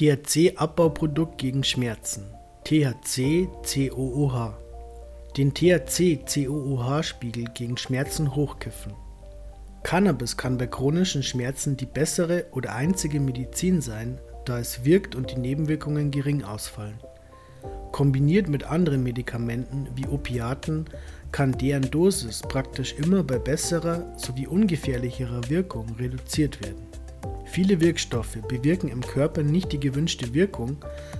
THC-Abbauprodukt gegen Schmerzen. THC-COOH. Den THC-COOH-Spiegel gegen Schmerzen hochkiffen. Cannabis kann bei chronischen Schmerzen die bessere oder einzige Medizin sein, da es wirkt und die Nebenwirkungen gering ausfallen. Kombiniert mit anderen Medikamenten wie Opiaten kann deren Dosis praktisch immer bei besserer sowie ungefährlicherer Wirkung reduziert werden. Viele Wirkstoffe bewirken im Körper nicht die gewünschte Wirkung,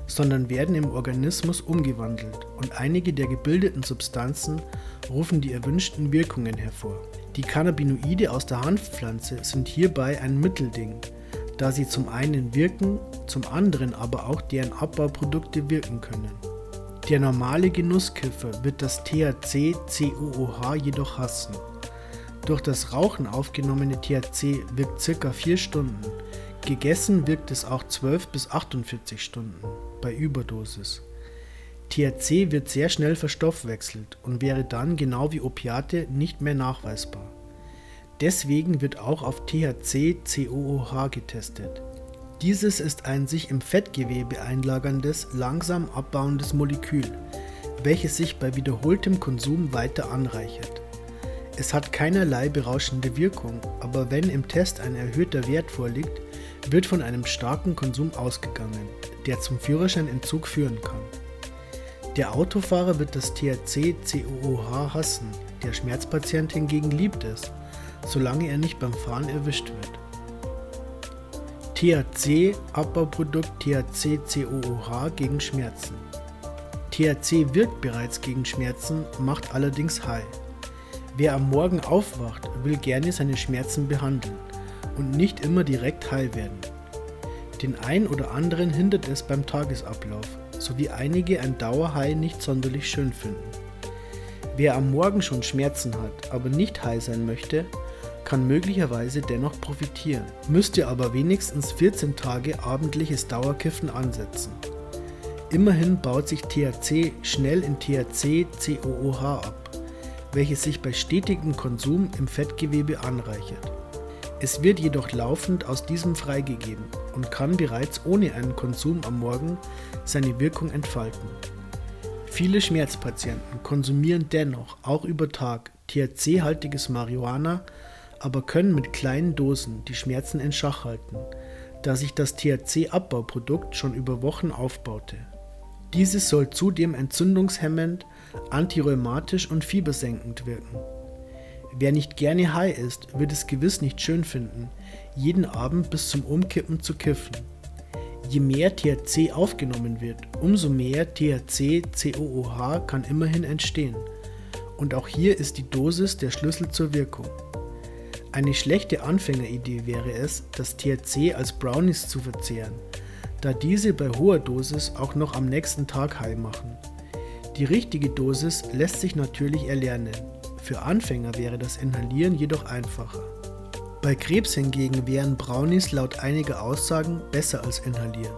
sondern werden im Organismus umgewandelt und einige der gebildeten Substanzen rufen die erwünschten Wirkungen hervor. Die Cannabinoide aus der Hanfpflanze sind hierbei ein Mittelding, da sie zum einen wirken, zum anderen aber auch deren Abbauprodukte wirken können. Der normale Genusskiffer wird das THC-COOH jedoch hassen. Durch das Rauchen aufgenommene THC wirkt ca. 4 Stunden, gegessen wirkt es auch 12 bis 48 Stunden bei Überdosis. THC wird sehr schnell verstoffwechselt und wäre dann genau wie Opiate nicht mehr nachweisbar. Deswegen wird auch auf THC-COOH getestet. Dieses ist ein sich im Fettgewebe einlagerndes, langsam abbauendes Molekül, welches sich bei wiederholtem Konsum weiter anreichert. Es hat keinerlei berauschende Wirkung, aber wenn im Test ein erhöhter Wert vorliegt, wird von einem starken Konsum ausgegangen, der zum Führerscheinentzug führen kann. Der Autofahrer wird das THC-COOH hassen, der Schmerzpatient hingegen liebt es, solange er nicht beim Fahren erwischt wird. THC, Abbauprodukt THC-COOH gegen Schmerzen. THC wirkt bereits gegen Schmerzen, macht allerdings high. Wer am Morgen aufwacht, will gerne seine Schmerzen behandeln und nicht immer direkt heil werden. Den ein oder anderen hindert es beim Tagesablauf, sowie einige ein Dauerhigh nicht sonderlich schön finden. Wer am Morgen schon Schmerzen hat, aber nicht high sein möchte, kann möglicherweise dennoch profitieren, müsste aber wenigstens 14 Tage abendliches Dauerkiffen ansetzen. Immerhin baut sich THC schnell in THC-COOH ab, welches sich bei stetigem Konsum im Fettgewebe anreichert. Es wird jedoch laufend aus diesem freigegeben und kann bereits ohne einen Konsum am Morgen seine Wirkung entfalten. Viele Schmerzpatienten konsumieren dennoch auch über Tag THC-haltiges Marihuana aber können mit kleinen Dosen die Schmerzen in Schach halten, da sich das THC-Abbauprodukt schon über Wochen aufbaute. Dieses soll zudem entzündungshemmend, antirheumatisch und fiebersenkend wirken. Wer nicht gerne high ist, wird es gewiss nicht schön finden, jeden Abend bis zum Umkippen zu kiffen. Je mehr THC aufgenommen wird, umso mehr THC-COOH kann immerhin entstehen. Und auch hier ist die Dosis der Schlüssel zur Wirkung. Eine schlechte Anfängeridee wäre es, das THC als Brownies zu verzehren, da diese bei hoher Dosis auch noch am nächsten Tag high machen. Die richtige Dosis lässt sich natürlich erlernen. Für Anfänger wäre das Inhalieren jedoch einfacher. Bei Krebs hingegen wären Brownies laut einiger Aussagen besser als Inhalieren.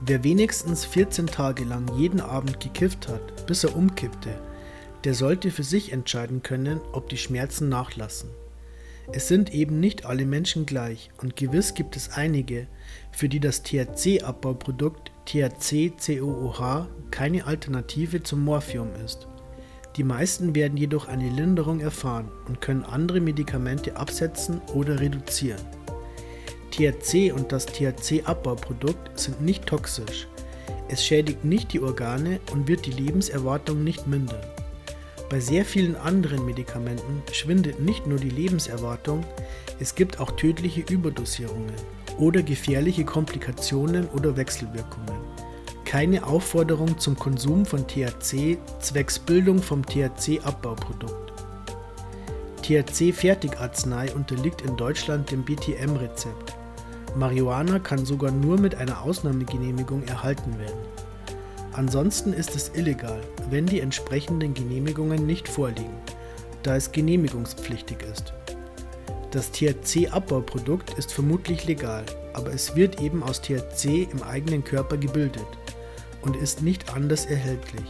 Wer wenigstens 14 Tage lang jeden Abend gekifft hat, bis er umkippte, der sollte für sich entscheiden können, ob die Schmerzen nachlassen. Es sind eben nicht alle Menschen gleich und gewiss gibt es einige, für die das THC-Abbauprodukt THC-COOH keine Alternative zum Morphium ist. Die meisten werden jedoch eine Linderung erfahren und können andere Medikamente absetzen oder reduzieren. THC und das THC-Abbauprodukt sind nicht toxisch. Es schädigt nicht die Organe und wird die Lebenserwartung nicht mindern. Bei sehr vielen anderen Medikamenten schwindet nicht nur die Lebenserwartung, es gibt auch tödliche Überdosierungen oder gefährliche Komplikationen oder Wechselwirkungen. Keine Aufforderung zum Konsum von THC zwecks Bildung vom THC-Abbauprodukt. THC-Fertigarznei unterliegt in Deutschland dem BTM-Rezept. Marihuana kann sogar nur mit einer Ausnahmegenehmigung erhalten werden. Ansonsten ist es illegal, wenn die entsprechenden Genehmigungen nicht vorliegen, da es genehmigungspflichtig ist. Das THC-Abbauprodukt ist vermutlich legal, aber es wird eben aus THC im eigenen Körper gebildet und ist nicht anders erhältlich.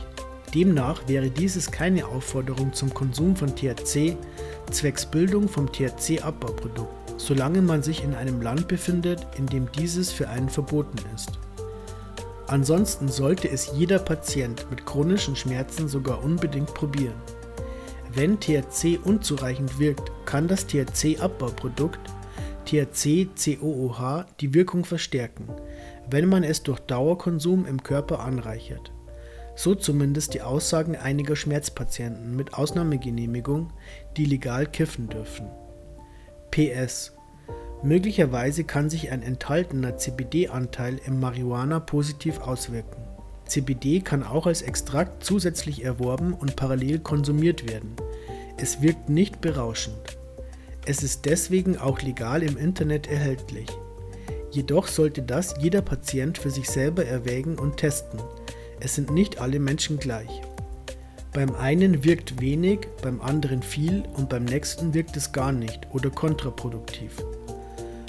Demnach wäre dieses keine Aufforderung zum Konsum von THC zwecks Bildung vom THC-Abbauprodukt. solange man sich in einem Land befindet, in dem dieses für einen verboten ist. Ansonsten sollte es jeder Patient mit chronischen Schmerzen sogar unbedingt probieren. Wenn THC unzureichend wirkt, kann das THC-Abbauprodukt THC-COOH die Wirkung verstärken, wenn man es durch Dauerkonsum im Körper anreichert. So zumindest die Aussagen einiger Schmerzpatienten mit Ausnahmegenehmigung, die legal kiffen dürfen. PS Möglicherweise kann sich ein enthaltener CBD-Anteil im Marihuana positiv auswirken. CBD kann auch als Extrakt zusätzlich erworben und parallel konsumiert werden. Es wirkt nicht berauschend. Es ist deswegen auch legal im Internet erhältlich. Jedoch sollte das jeder Patient für sich selber erwägen und testen. Es sind nicht alle Menschen gleich. Beim einen wirkt wenig, beim anderen viel und beim nächsten wirkt es gar nicht oder kontraproduktiv.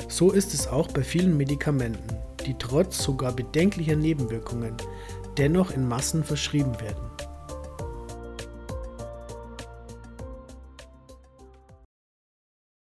So ist es auch bei vielen Medikamenten, die trotz sogar bedenklicher Nebenwirkungen dennoch in Massen verschrieben werden.